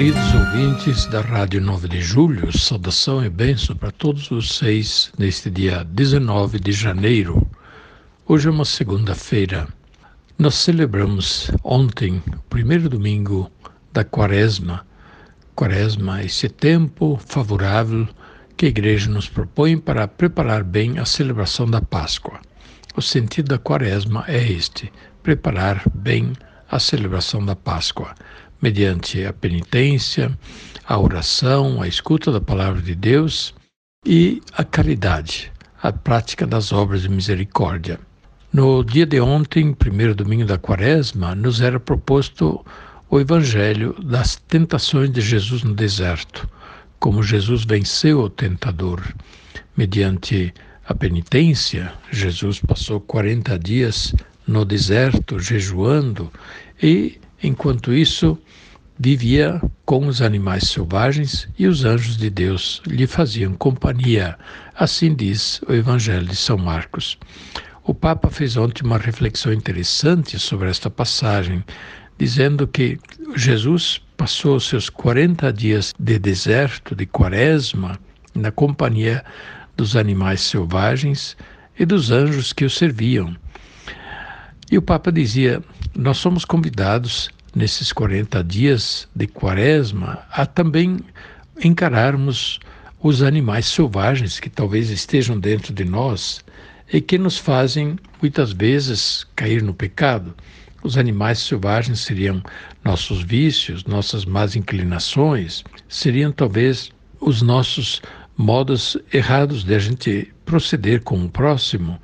Queridos ouvintes da Rádio 9 de Julho, saudação e bênção para todos vocês neste dia 19 de janeiro. Hoje é uma segunda-feira. Nós celebramos ontem, o primeiro domingo da Quaresma. Quaresma, esse tempo favorável que a Igreja nos propõe para preparar bem a celebração da Páscoa. O sentido da Quaresma é este: preparar bem a celebração da Páscoa mediante a penitência, a oração, a escuta da palavra de Deus e a caridade, a prática das obras de misericórdia. No dia de ontem, primeiro domingo da quaresma, nos era proposto o evangelho das tentações de Jesus no deserto, como Jesus venceu o tentador. Mediante a penitência, Jesus passou 40 dias no deserto, jejuando, e Enquanto isso, vivia com os animais selvagens e os anjos de Deus lhe faziam companhia. Assim diz o Evangelho de São Marcos. O Papa fez ontem uma reflexão interessante sobre esta passagem, dizendo que Jesus passou seus 40 dias de deserto, de quaresma, na companhia dos animais selvagens e dos anjos que o serviam. E o Papa dizia: nós somos convidados nesses 40 dias de quaresma a também encararmos os animais selvagens que talvez estejam dentro de nós e que nos fazem muitas vezes cair no pecado. Os animais selvagens seriam nossos vícios, nossas más inclinações, seriam talvez os nossos modos errados de a gente proceder com o próximo,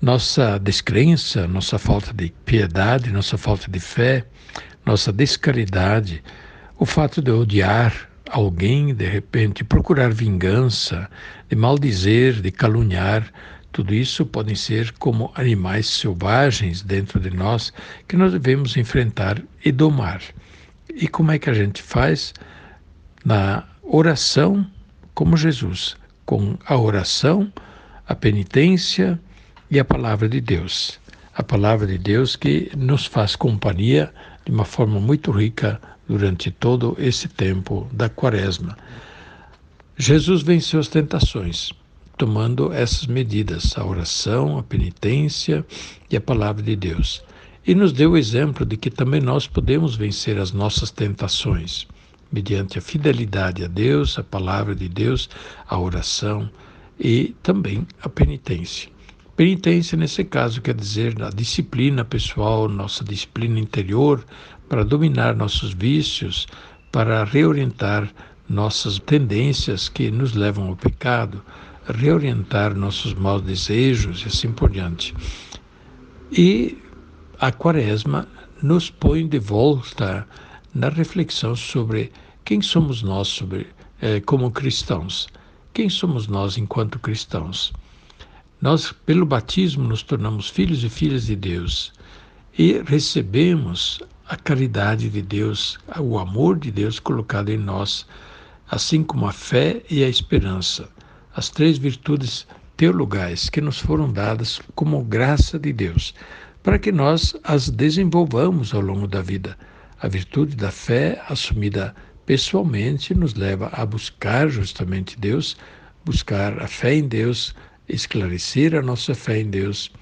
nossa descrença, nossa falta de piedade, nossa falta de fé, nossa descaridade, o fato de odiar alguém, de repente, procurar vingança, de maldizer, de caluniar, tudo isso podem ser como animais selvagens dentro de nós que nós devemos enfrentar e domar. E como é que a gente faz? Na oração, como Jesus, com a oração, a penitência, e a palavra de Deus. A palavra de Deus que nos faz companhia de uma forma muito rica durante todo esse tempo da Quaresma. Jesus venceu as tentações, tomando essas medidas, a oração, a penitência e a palavra de Deus. E nos deu o exemplo de que também nós podemos vencer as nossas tentações, mediante a fidelidade a Deus, a palavra de Deus, a oração e também a penitência. Penitência, nesse caso, quer dizer a disciplina pessoal, nossa disciplina interior, para dominar nossos vícios, para reorientar nossas tendências que nos levam ao pecado, reorientar nossos maus desejos e assim por diante. E a Quaresma nos põe de volta na reflexão sobre quem somos nós sobre, eh, como cristãos. Quem somos nós enquanto cristãos? Nós, pelo batismo, nos tornamos filhos e filhas de Deus e recebemos a caridade de Deus, o amor de Deus colocado em nós, assim como a fé e a esperança, as três virtudes teologais que nos foram dadas como graça de Deus, para que nós as desenvolvamos ao longo da vida. A virtude da fé, assumida pessoalmente, nos leva a buscar justamente Deus, buscar a fé em Deus esclarecer a nossa fé em Deus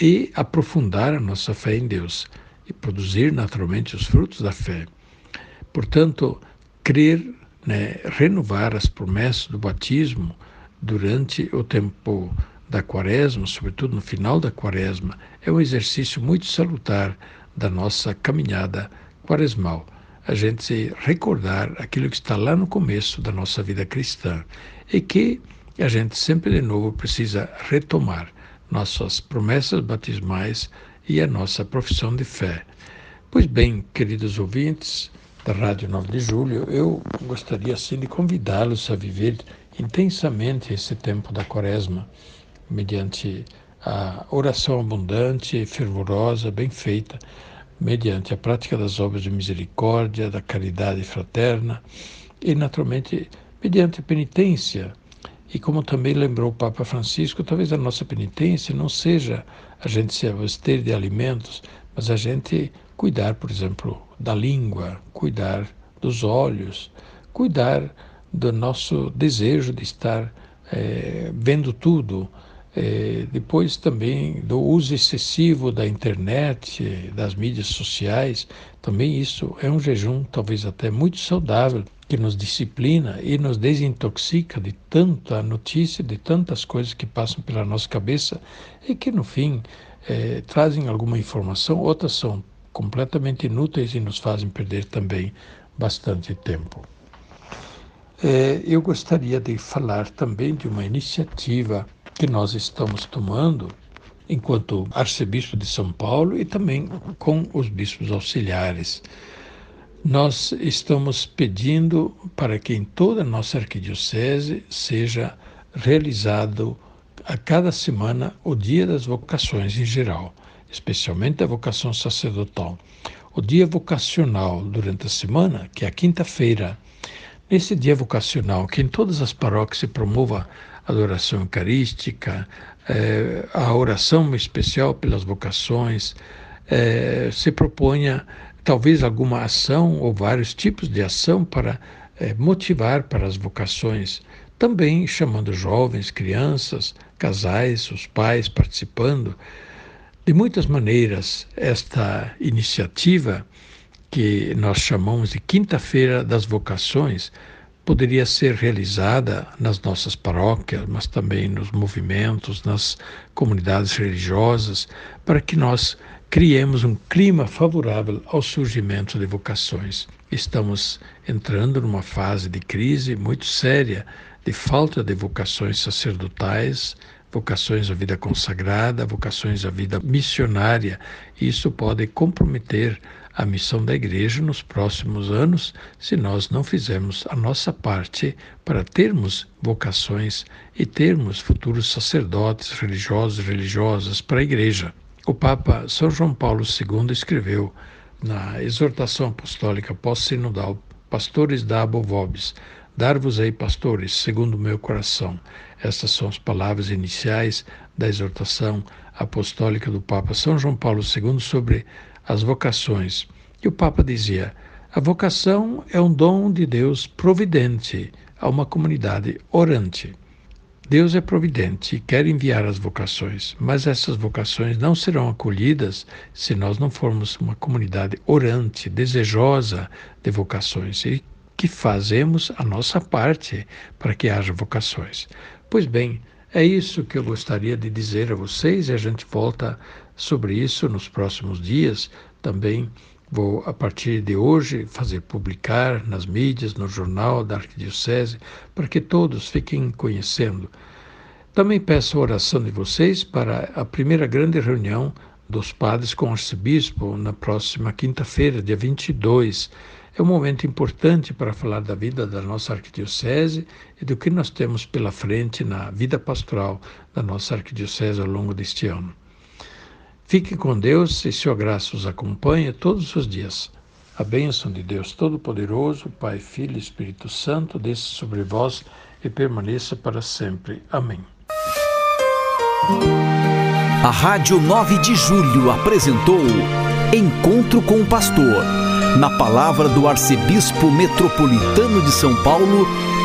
e aprofundar a nossa fé em Deus e produzir naturalmente os frutos da fé. Portanto, crer, né, renovar as promessas do batismo durante o tempo da quaresma, sobretudo no final da quaresma, é um exercício muito salutar da nossa caminhada quaresmal. A gente se recordar aquilo que está lá no começo da nossa vida cristã e que e a gente sempre de novo precisa retomar nossas promessas batismais e a nossa profissão de fé. Pois bem, queridos ouvintes da Rádio 9 de Julho, eu gostaria assim de convidá-los a viver intensamente esse tempo da Quaresma, mediante a oração abundante, fervorosa, bem feita, mediante a prática das obras de misericórdia, da caridade fraterna e, naturalmente, mediante penitência. E como também lembrou o Papa Francisco, talvez a nossa penitência não seja a gente se abster de alimentos, mas a gente cuidar, por exemplo, da língua, cuidar dos olhos, cuidar do nosso desejo de estar é, vendo tudo, é, depois também do uso excessivo da internet, das mídias sociais, também isso é um jejum talvez até muito saudável, que nos disciplina e nos desintoxica de tanta notícia, de tantas coisas que passam pela nossa cabeça e que no fim é, trazem alguma informação, outras são completamente inúteis e nos fazem perder também bastante tempo. É, eu gostaria de falar também de uma iniciativa que nós estamos tomando enquanto arcebispo de São Paulo e também com os bispos auxiliares. Nós estamos pedindo para que em toda a nossa arquidiocese seja realizado a cada semana o Dia das Vocações em geral, especialmente a vocação sacerdotal. O dia vocacional durante a semana, que é a quinta-feira, Nesse dia vocacional, que em todas as paróquias se promova a adoração eucarística, é, a oração especial pelas vocações, é, se proponha talvez alguma ação ou vários tipos de ação para é, motivar para as vocações, também chamando jovens, crianças, casais, os pais participando. De muitas maneiras, esta iniciativa que nós chamamos de Quinta-feira das Vocações, poderia ser realizada nas nossas paróquias, mas também nos movimentos, nas comunidades religiosas, para que nós criemos um clima favorável ao surgimento de vocações. Estamos entrando numa fase de crise muito séria, de falta de vocações sacerdotais, vocações à vida consagrada, vocações à vida missionária. Isso pode comprometer a missão da Igreja nos próximos anos se nós não fizermos a nossa parte para termos vocações e termos futuros sacerdotes, religiosos e religiosas para a Igreja. O Papa São João Paulo II escreveu na exortação apostólica pós-sinodal Pastores da Vobis, dar-vos-ei pastores, segundo o meu coração. Estas são as palavras iniciais da exortação apostólica do Papa São João Paulo II sobre as vocações. E o Papa dizia: a vocação é um dom de Deus providente a uma comunidade orante. Deus é providente e quer enviar as vocações, mas essas vocações não serão acolhidas se nós não formos uma comunidade orante, desejosa de vocações e que fazemos a nossa parte para que haja vocações. Pois bem, é isso que eu gostaria de dizer a vocês e a gente volta sobre isso nos próximos dias. Também vou, a partir de hoje, fazer publicar nas mídias, no jornal da Arquidiocese, para que todos fiquem conhecendo. Também peço a oração de vocês para a primeira grande reunião dos padres com o arcebispo na próxima quinta-feira, dia 22. É um momento importante para falar da vida da nossa arquidiocese e do que nós temos pela frente na vida pastoral da nossa arquidiocese ao longo deste ano. Fique com Deus e sua graça os acompanhe todos os dias. A bênção de Deus Todo-Poderoso, Pai, Filho e Espírito Santo, desça sobre vós e permaneça para sempre. Amém. A Rádio 9 de Julho apresentou Encontro com o Pastor, na palavra do Arcebispo Metropolitano de São Paulo,